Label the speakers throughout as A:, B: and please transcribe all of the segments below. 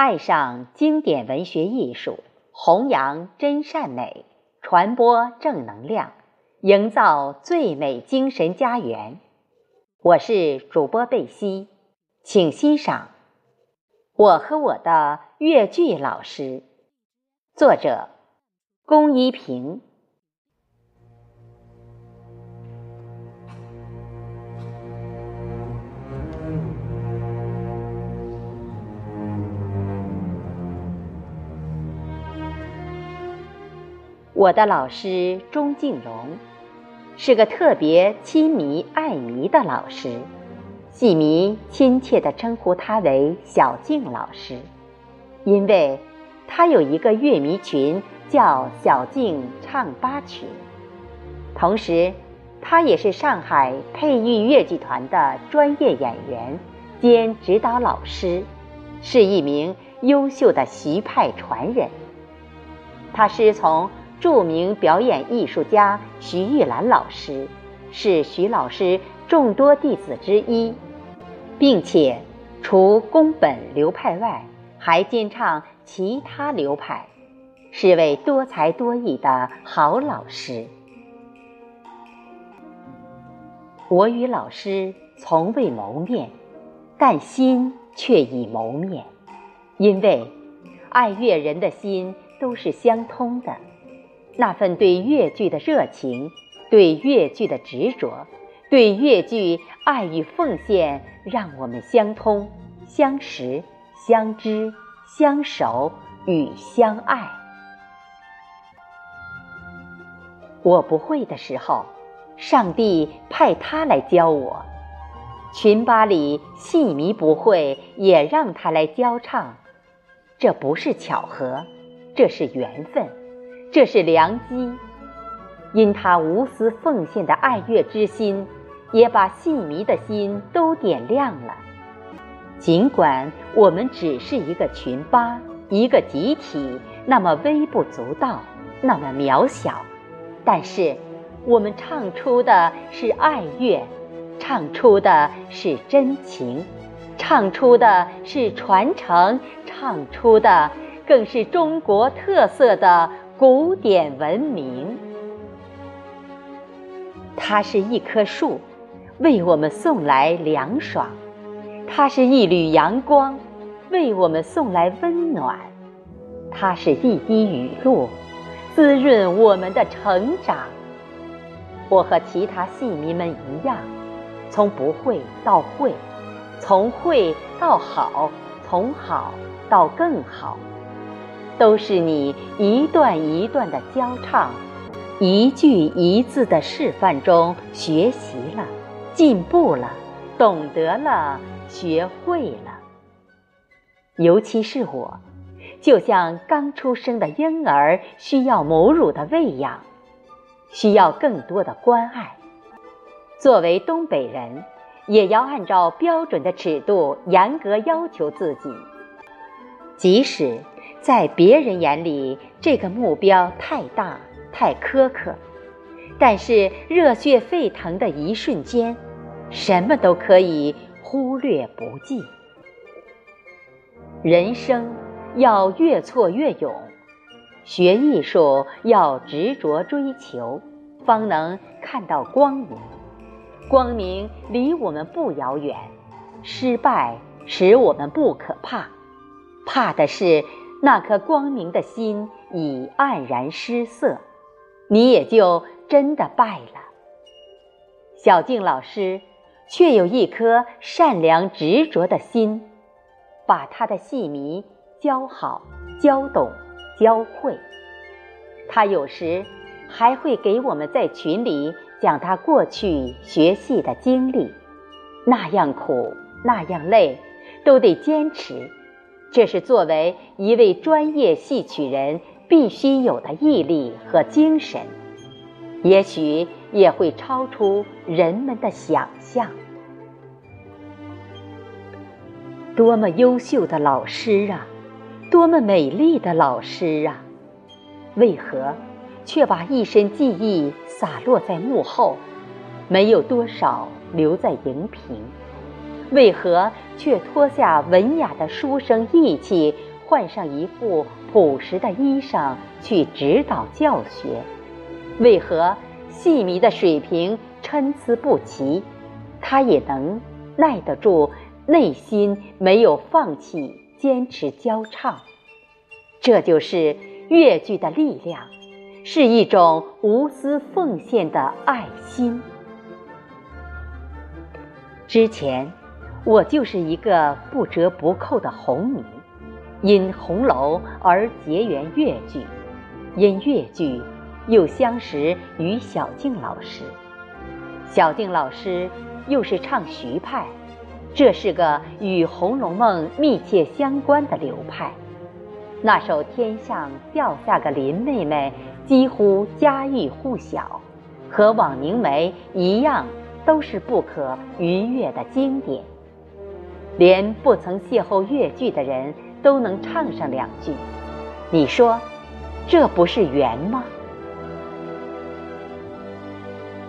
A: 爱上经典文学艺术，弘扬真善美，传播正能量，营造最美精神家园。我是主播贝西，请欣赏我和我的越剧老师。作者：龚一平。我的老师钟敬荣是个特别亲迷爱迷的老师，戏迷亲切地称呼他为小静老师，因为他有一个乐迷群叫小静唱吧群。同时，他也是上海配豫越剧团的专业演员兼指导老师，是一名优秀的徐派传人。他师从。著名表演艺术家徐玉兰老师是徐老师众多弟子之一，并且除宫本流派外，还兼唱其他流派，是位多才多艺的好老师。我与老师从未谋面，但心却已谋面，因为爱乐人的心都是相通的。那份对越剧的热情，对越剧的执着，对越剧爱与奉献，让我们相通、相识、相知、相守与相爱。我不会的时候，上帝派他来教我；群巴里戏迷不会，也让他来教唱。这不是巧合，这是缘分。这是良机，因他无私奉献的爱乐之心，也把戏迷的心都点亮了。尽管我们只是一个群巴，一个集体，那么微不足道，那么渺小，但是我们唱出的是爱乐，唱出的是真情，唱出的是传承，唱出的更是中国特色的。古典文明，它是一棵树，为我们送来凉爽；它是一缕阳光，为我们送来温暖；它是一滴雨露，滋润我们的成长。我和其他戏迷们一样，从不会到会，从会到好，从好到更好。都是你一段一段的教唱，一句一字的示范中学习了，进步了，懂得了，学会了。尤其是我，就像刚出生的婴儿，需要母乳的喂养，需要更多的关爱。作为东北人，也要按照标准的尺度严格要求自己，即使。在别人眼里，这个目标太大、太苛刻，但是热血沸腾的一瞬间，什么都可以忽略不计。人生要越挫越勇，学艺术要执着追求，方能看到光明。光明离我们不遥远，失败使我们不可怕，怕的是。那颗光明的心已黯然失色，你也就真的败了。小静老师却有一颗善良执着的心，把他的戏迷教好、教懂、教会。他有时还会给我们在群里讲他过去学戏的经历，那样苦，那样累，都得坚持。这是作为一位专业戏曲人必须有的毅力和精神，也许也会超出人们的想象。多么优秀的老师啊！多么美丽的老师啊！为何却把一身技艺洒落在幕后，没有多少留在荧屏？为何却脱下文雅的书生意气，换上一副朴实的衣裳去指导教学？为何戏迷的水平参差不齐，他也能耐得住内心没有放弃、坚持教唱？这就是越剧的力量，是一种无私奉献的爱心。之前，我就是一个不折不扣的红迷，因红楼而结缘越剧，因越剧又相识于小静老师。小静老师又是唱徐派，这是个与《红楼梦》密切相关的流派。那首“天上掉下个林妹妹”几乎家喻户晓，和枉凝眉一样。都是不可逾越的经典，连不曾邂逅越剧的人都能唱上两句，你说这不是缘吗？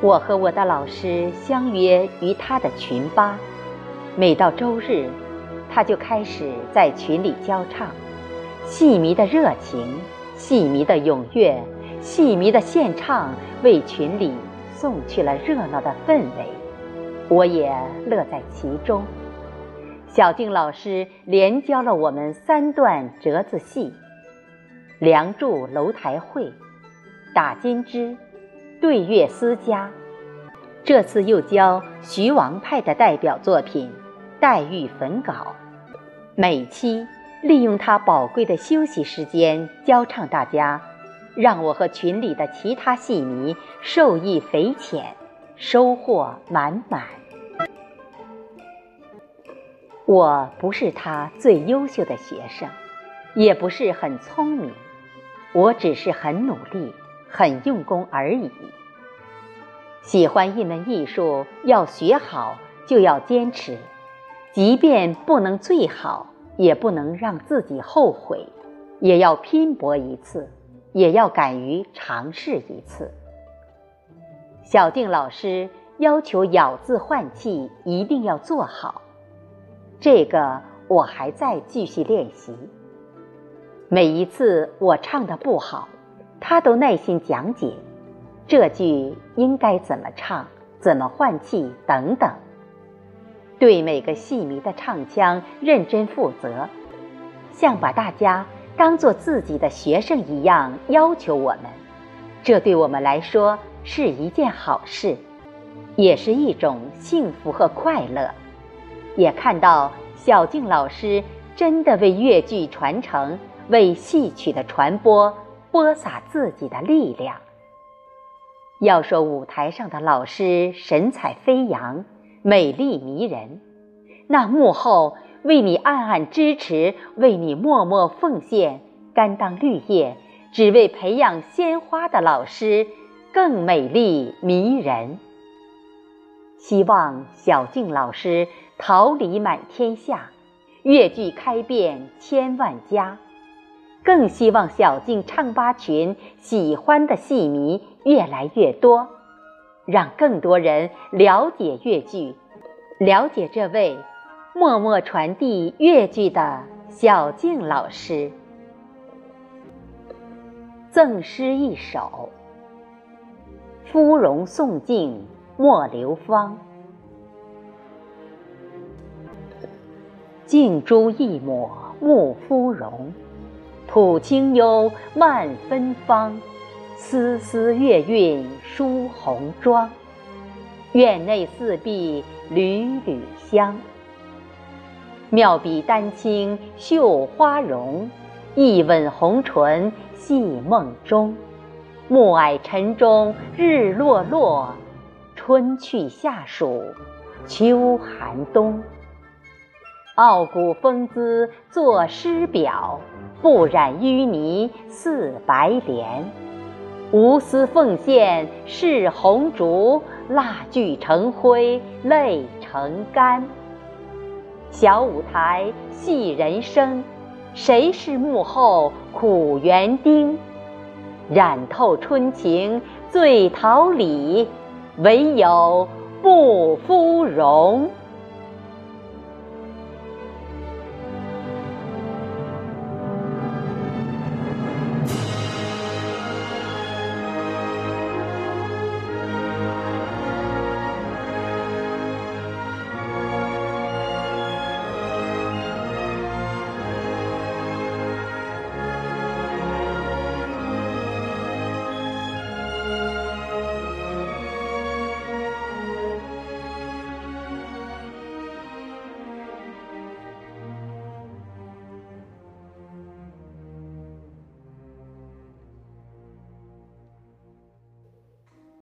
A: 我和我的老师相约于他的群吧，每到周日，他就开始在群里教唱，戏迷的热情，戏迷的踊跃，戏迷的献唱，为群里。送去了热闹的氛围，我也乐在其中。小静老师连教了我们三段折子戏：《梁祝楼台会》《打金枝》《对月思家》。这次又教徐王派的代表作品《黛玉焚稿》。每期利用他宝贵的休息时间教唱大家。让我和群里的其他戏迷受益匪浅，收获满满。我不是他最优秀的学生，也不是很聪明，我只是很努力、很用功而已。喜欢一门艺术，要学好就要坚持，即便不能最好，也不能让自己后悔，也要拼搏一次。也要敢于尝试一次。小定老师要求咬字换气一定要做好，这个我还在继续练习。每一次我唱的不好，他都耐心讲解，这句应该怎么唱，怎么换气等等，对每个戏迷的唱腔认真负责，像把大家。当做自己的学生一样要求我们，这对我们来说是一件好事，也是一种幸福和快乐。也看到小静老师真的为越剧传承、为戏曲的传播播撒自己的力量。要说舞台上的老师神采飞扬、美丽迷人，那幕后。为你暗暗支持，为你默默奉献，甘当绿叶，只为培养鲜花的老师更美丽迷人。希望小静老师桃李满天下，越剧开遍千万家。更希望小静唱吧群喜欢的戏迷越来越多，让更多人了解越剧，了解这位。默默传递越剧的小静老师，赠诗一首：芙蓉送镜莫流芳，镜珠一抹沐芙蓉，吐清幽漫芬芳，丝丝月韵梳红妆，院内四壁缕缕香。妙笔丹青绣花容，一吻红唇戏梦中。暮霭晨钟日落落，春去夏暑秋寒冬。傲骨风姿作诗表，不染淤泥似白莲。无私奉献是红烛，蜡炬成灰泪成干。小舞台戏人生，谁是幕后苦园丁？染透春情最桃李，唯有不芙蓉。